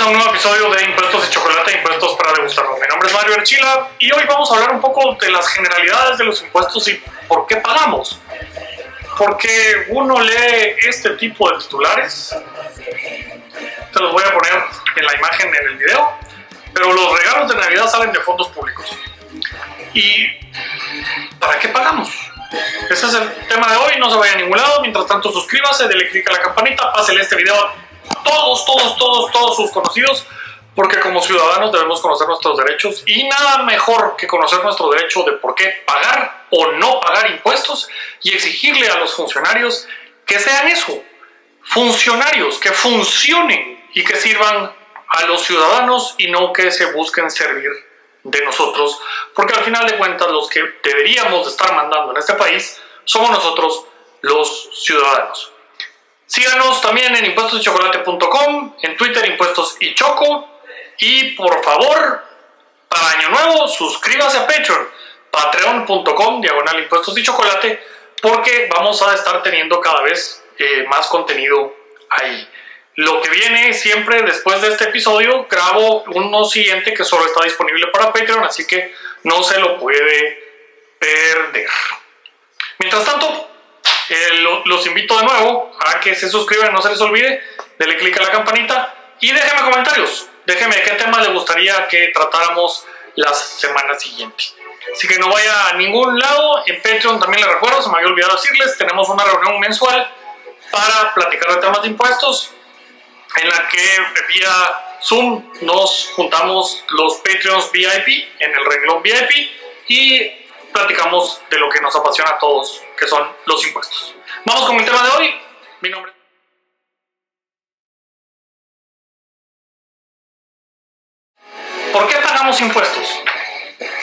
A un nuevo episodio de Impuestos y Chocolate, Impuestos para degustarlos. Mi nombre es Mario Archila y hoy vamos a hablar un poco de las generalidades de los impuestos y por qué pagamos. Porque uno lee este tipo de titulares, te los voy a poner en la imagen en el video, pero los regalos de Navidad salen de fondos públicos. ¿Y para qué pagamos? Ese es el tema de hoy, no se vaya a ningún lado. Mientras tanto, suscríbase, dele click a la campanita, pásele este video todos, todos, todos, todos sus conocidos, porque como ciudadanos debemos conocer nuestros derechos y nada mejor que conocer nuestro derecho de por qué pagar o no pagar impuestos y exigirle a los funcionarios que sean eso, funcionarios, que funcionen y que sirvan a los ciudadanos y no que se busquen servir de nosotros, porque al final de cuentas los que deberíamos de estar mandando en este país somos nosotros los ciudadanos. Síganos también en impuestoschocolate.com, en Twitter impuestos y choco y por favor, para año nuevo, suscríbase a Patreon, patreon.com, diagonal impuestos y chocolate, porque vamos a estar teniendo cada vez eh, más contenido ahí. Lo que viene siempre después de este episodio, grabo uno siguiente que solo está disponible para Patreon, así que no se lo puede perder. Mientras tanto, eh, los invito de nuevo a que se suscriban, no se les olvide, denle clic a la campanita y déjenme comentarios. Déjenme qué tema les gustaría que tratáramos la semana siguiente. Así que no vaya a ningún lado. En Patreon también les recuerdo, se me había olvidado decirles, tenemos una reunión mensual para platicar de temas de impuestos en la que vía Zoom nos juntamos los Patreons VIP en el renglón VIP y platicamos de lo que nos apasiona a todos, que son los impuestos. Vamos con el tema de hoy. Mi nombre ¿Por qué pagamos impuestos?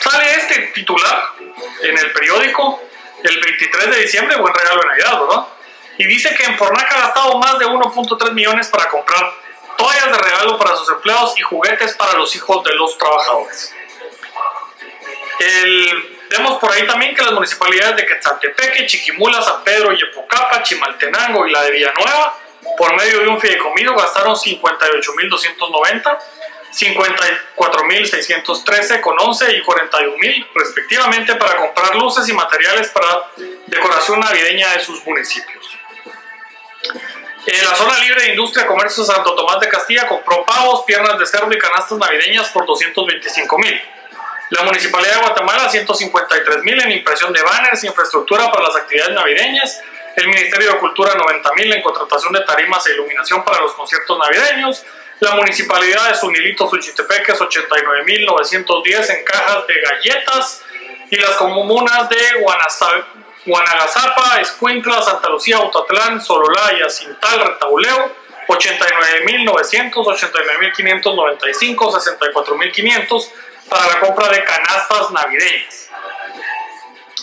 Sale este titular en el periódico el 23 de diciembre, buen regalo de Navidad, ¿verdad? y dice que en Fornac ha gastado más de 1.3 millones para comprar toallas de regalo para sus empleados y juguetes para los hijos de los trabajadores. Vemos por ahí también que las municipalidades de Quetzaltepeque, Chiquimula, San Pedro, Yepocapa, Chimaltenango y la de Villanueva, por medio de un fideicomiso, gastaron 58.290, 54.613 con 11 y 41.000 respectivamente para comprar luces y materiales para decoración navideña de sus municipios. En la zona libre de industria comercio Santo Tomás de Castilla compró pavos, piernas de cerdo y canastas navideñas por 225 mil. La Municipalidad de Guatemala 153 mil en impresión de banners, infraestructura para las actividades navideñas. El Ministerio de Cultura 90 mil en contratación de tarimas e iluminación para los conciertos navideños. La Municipalidad de Sunilito, Suchitepeques 89 mil 910 en cajas de galletas. Y las comunas de Guanagazapa, Escuintla, Santa Lucía, Autatlán, Sololaya, Cintal, Retauleo, 89.900, 89.595, 64.500 para la compra de canastas navideñas.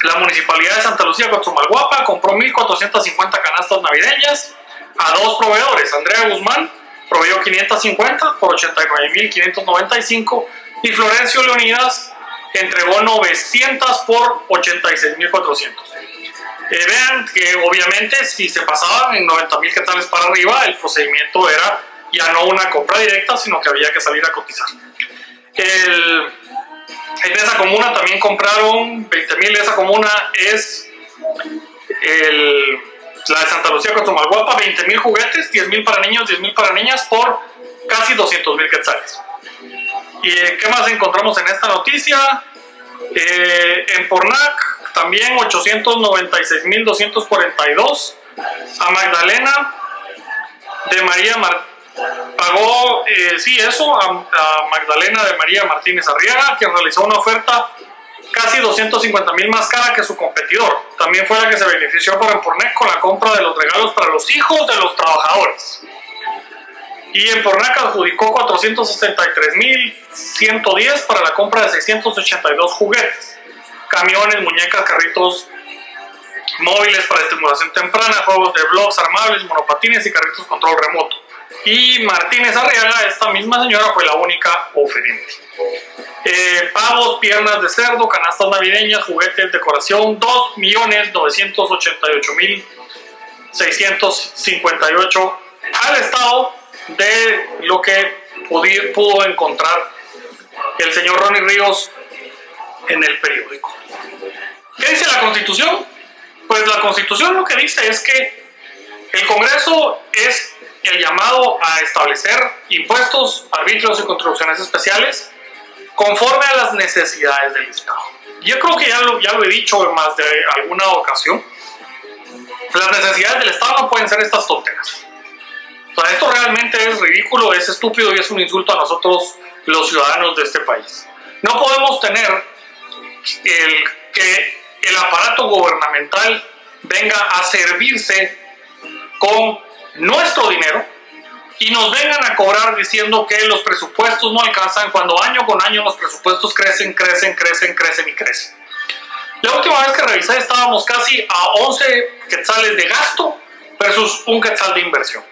La Municipalidad de Santa Lucía, Cochumalguapa, compró 1.450 canastas navideñas a dos proveedores. Andrea Guzmán proveyó 550 por 89.595 y Florencio Leonidas entregó 900 por 86.400. Eh, vean que obviamente si se pasaban en 90 mil quetzales para arriba, el procedimiento era ya no una compra directa, sino que había que salir a cotizar. El, en esa comuna también compraron 20 mil, esa comuna es el, la de Santa Lucía Cotomalguapa, 20 mil juguetes, 10 mil para niños, 10 mil para niñas por casi 200 mil quetzales. ¿Y qué más encontramos en esta noticia? Eh, en Pornac también 896.242 a Magdalena de María pagó, eh, sí, eso, a, Magdalena de María Martínez Arriaga, que realizó una oferta casi 250 mil más cara que su competidor. También fue la que se benefició por Empornec con la compra de los regalos para los hijos de los trabajadores. Y Empornec adjudicó 463.110 para la compra de 682 juguetes camiones, muñecas, carritos móviles para estimulación temprana, juegos de blogs armables, monopatines y carritos control remoto. Y Martínez Arriaga, esta misma señora, fue la única oferente. Eh, pavos, piernas de cerdo, canastas navideñas, juguetes, decoración, 2.988.658 al estado de lo que pudo encontrar el señor Ronnie Ríos en el periódico. ¿Qué dice la Constitución? Pues la Constitución lo que dice es que el Congreso es el llamado a establecer impuestos, arbitrios y contribuciones especiales conforme a las necesidades del Estado. Yo creo que ya lo, ya lo he dicho en más de alguna ocasión. Las necesidades del Estado no pueden ser estas tonteras. O sea, esto realmente es ridículo, es estúpido y es un insulto a nosotros los ciudadanos de este país. No podemos tener el, que el aparato gubernamental venga a servirse con nuestro dinero y nos vengan a cobrar diciendo que los presupuestos no alcanzan cuando año con año los presupuestos crecen, crecen, crecen, crecen y crecen. La última vez que revisé estábamos casi a 11 quetzales de gasto versus un quetzal de inversión.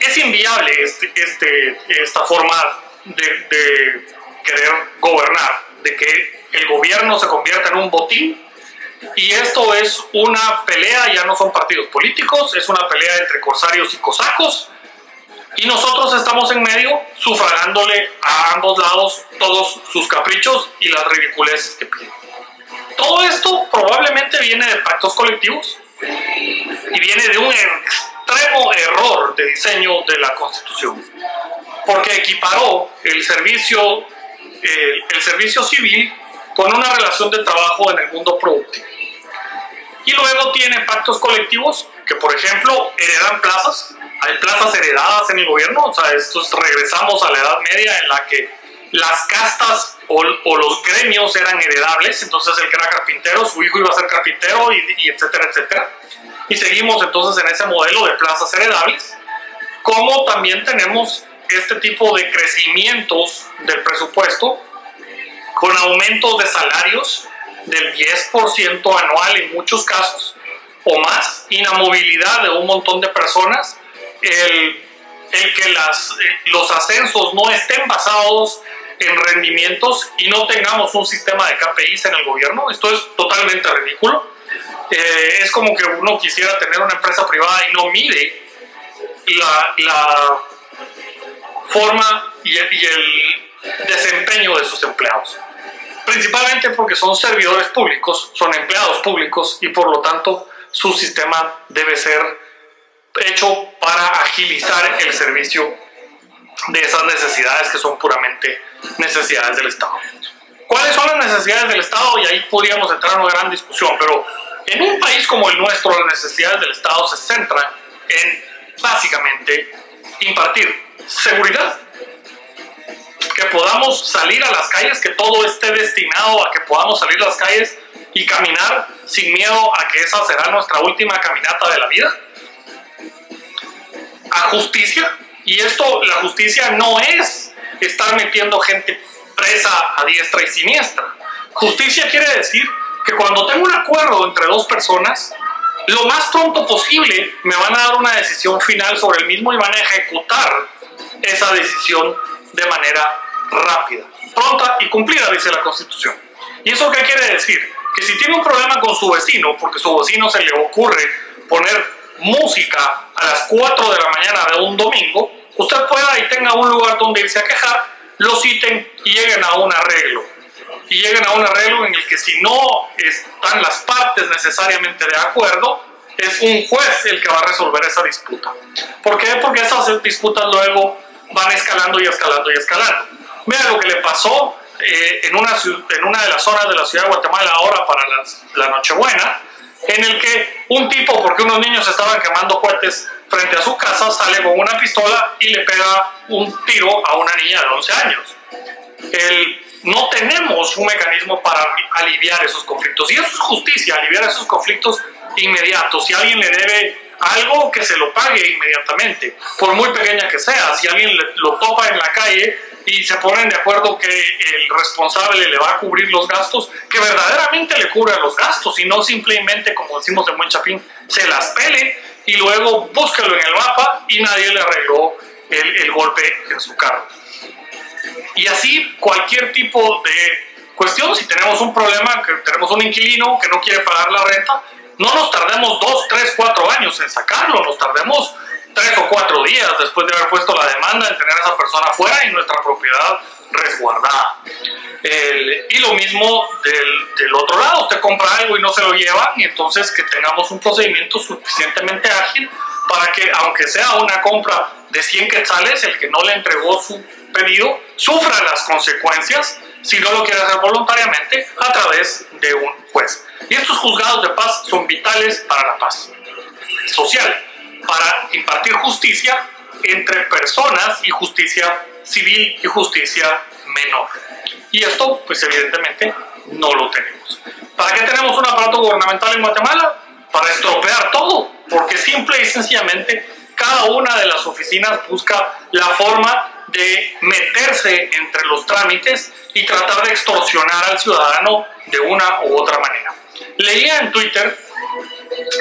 Es inviable este, este esta forma de, querer gobernar, de que el gobierno se convierta en un botín y esto es una pelea, ya no son partidos políticos, es una pelea entre corsarios y cosacos. Y nosotros estamos en medio sufragándole a ambos lados todos sus caprichos y las ridiculeces que piden. Todo esto probablemente viene de pactos colectivos y viene de un extremo error de diseño de la Constitución, porque equiparó el servicio, el, servicio civil con una relación de trabajo en el mundo productivo. Y luego tiene pactos colectivos que, por ejemplo, heredan plazas. Hay plazas heredadas en el gobierno, o sea, estos regresamos a la Edad Media en la que las castas o, los gremios eran heredables, entonces el que era carpintero, su hijo iba a ser carpintero y, y etcétera, etcétera. Y seguimos entonces en ese modelo de plazas heredables, como también tenemos este tipo de crecimientos del presupuesto con aumentos de salarios del 10% anual en muchos casos o más, inamovilidad de un montón de personas, el, el que las, eh, los ascensos no estén basados en rendimientos y no tengamos un sistema de KPIs en el gobierno. Esto es totalmente ridículo. Eh, es como que uno quisiera tener una empresa privada y no mide la, la forma y y el desempeño de sus empleados. Principalmente porque son servidores públicos, son empleados públicos y por lo tanto su sistema debe ser hecho para agilizar el servicio de esas necesidades que son puramente necesidades del Estado. ¿Cuáles son las necesidades del Estado? Y ahí podríamos entrar en una gran discusión, pero en un país como el nuestro, las necesidades del Estado se centran en básicamente impartir seguridad, que podamos salir a las calles, que todo esté destinado a que podamos salir a las calles y caminar sin miedo a que esa será nuestra última caminata de la vida. A justicia, y esto, la justicia no es estar metiendo gente presa a diestra y siniestra. Justicia quiere decir que cuando tengo un acuerdo entre dos personas, lo más pronto posible me van a dar una decisión final sobre el mismo y van a ejecutar esa decisión de manera rápida, pronta y cumplida, dice la Constitución. ¿Y eso qué quiere decir? Que si tiene un problema con su vecino, porque su vecino se le ocurre poner música a las 4 de la mañana de un domingo, usted pueda y tenga un lugar donde irse a quejar, lo citen y lleguen a un arreglo. Y lleguen a un arreglo en el que si no están las partes necesariamente de acuerdo, es un juez el que va a resolver esa disputa. ¿Por qué? Porque esas disputas luego van escalando y escalando y escalando. Vea lo que le pasó eh, en, una, en una de las zonas de la ciudad de Guatemala ahora para la Nochebuena, en el que un tipo, porque unos niños estaban quemando cohetes frente a su casa, sale con una pistola y le pega un tiro a una niña de 11 años. El, no tenemos un mecanismo para aliviar esos conflictos. Y eso es justicia, aliviar esos conflictos inmediatos. Si alguien le debe algo, que se lo pague inmediatamente, por muy pequeña que sea. Si alguien lo topa en la calle, y se ponen de acuerdo que el responsable le va a cubrir los gastos, que verdaderamente le cubra los gastos y no simplemente, como decimos en Buen Chapín, se las pele y luego búsquelo en el mapa y nadie le arregló el, el golpe en su carro. Y así cualquier tipo de cuestión, si tenemos un problema, que tenemos un inquilino que no quiere pagar la renta, no nos tardemos dos, tres, cuatro años en sacarlo, nos tardemos tres o cuatro días después de haber puesto la demanda en tener a esa persona fuera y nuestra propiedad resguardada. y lo mismo del, del, otro lado, usted compra algo y no se lo lleva, y entonces que tengamos un procedimiento suficientemente ágil para que, aunque sea una compra de 100 quetzales, el que no le entregó su pedido sufra las consecuencias si no lo quiere hacer voluntariamente a través de un juez. Y estos juzgados de paz son vitales para la paz social, para impartir justicia entre personas y justicia civil y justicia menor. Y esto, pues evidentemente, no lo tenemos. ¿Para qué tenemos un aparato gubernamental en Guatemala? Para estropear todo, porque simple y sencillamente cada una de las oficinas busca la forma de meterse entre los trámites y tratar de extorsionar al ciudadano de una u otra manera. Leía en Twitter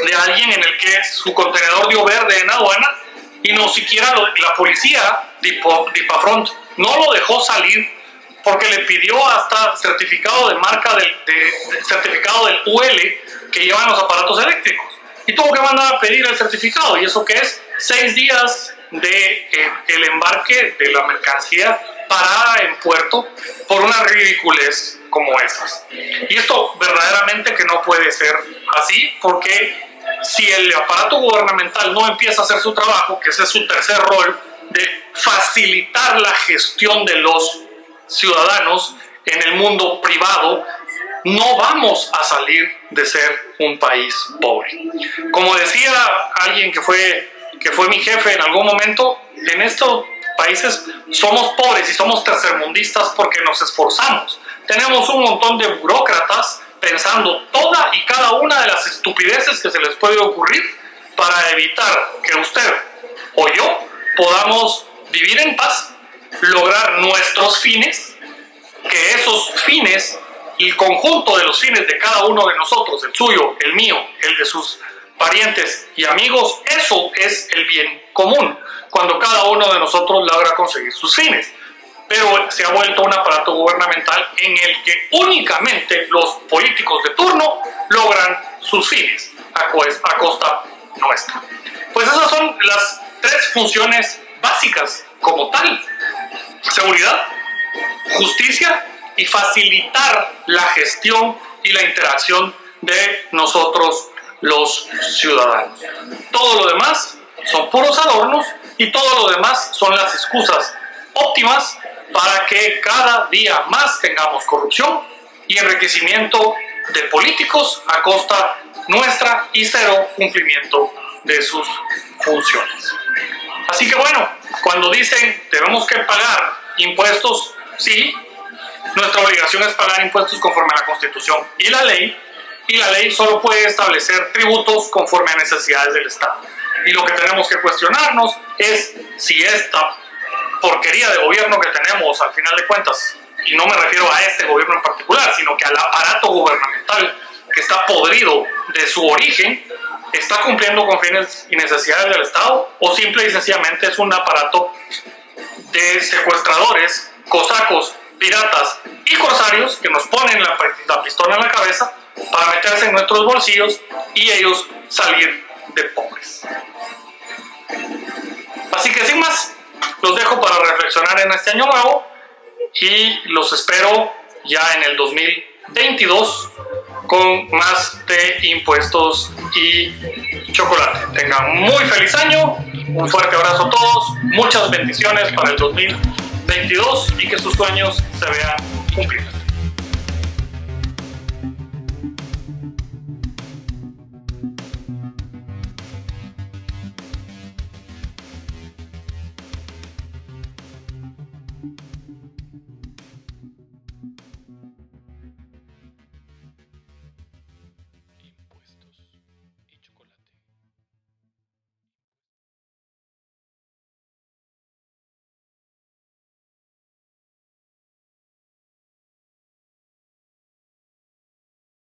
de alguien en el que su contenedor dio verde en aduana y no siquiera la policía de Ipafront no lo dejó salir porque le pidió hasta certificado de marca del certificado del UL que llevan los aparatos eléctricos. Y tuvo que mandar a pedir el certificado. Y eso que es seis días de eh, el embarque de la mercancía parada en puerto por una ridiculez como esas. Y esto verdaderamente que no puede ser así, porque si el aparato gubernamental no empieza a hacer su trabajo, que ese es su tercer rol, de facilitar la gestión de los ciudadanos en el mundo privado, no vamos a salir de ser un país pobre. Como decía alguien que fue que fue mi jefe en algún momento, en estos países somos pobres y somos tercermundistas porque nos esforzamos. Tenemos un montón de burócratas pensando toda y cada una de las estupideces que se les puede ocurrir para evitar que usted o yo podamos vivir en paz, lograr nuestros fines, que esos fines, el conjunto de los fines de cada uno de nosotros, el suyo, el mío, el de sus parientes y amigos, eso es el bien común, cuando cada uno de nosotros logra conseguir sus fines. Pero se ha vuelto un aparato gubernamental en el que únicamente los políticos de turno logran sus fines a, costa nuestra. Pues esas son las tres funciones básicas como tal. Seguridad, justicia y facilitar la gestión y la interacción de nosotros los ciudadanos. Todo lo demás son puros adornos y todo lo demás son las excusas óptimas para que cada día más tengamos corrupción y enriquecimiento de políticos a costa nuestra y cero cumplimiento de sus funciones. Así que bueno, cuando dicen tenemos que pagar impuestos, sí, nuestra obligación es pagar impuestos conforme a la Constitución y la ley, y la ley solo puede establecer tributos conforme a necesidades del Estado. Y lo que tenemos que cuestionarnos es si esta porquería de gobierno que tenemos al final de cuentas, y no me refiero a este gobierno en particular, sino que al aparato gubernamental que está podrido de su origen, está cumpliendo con fines y necesidades del Estado o simple y sencillamente es un aparato de secuestradores, cosacos, piratas y corsarios que nos ponen la, la pistola en la cabeza para meterse en nuestros bolsillos y ellos salir de pobres. Así que sin más, los dejo para reflexionar en este año nuevo y los espero ya en el 2022 con más de impuestos y chocolate. Tengan muy feliz año, un fuerte abrazo a todos, muchas bendiciones para el 2022 y que sus sueños se vean cumplidos.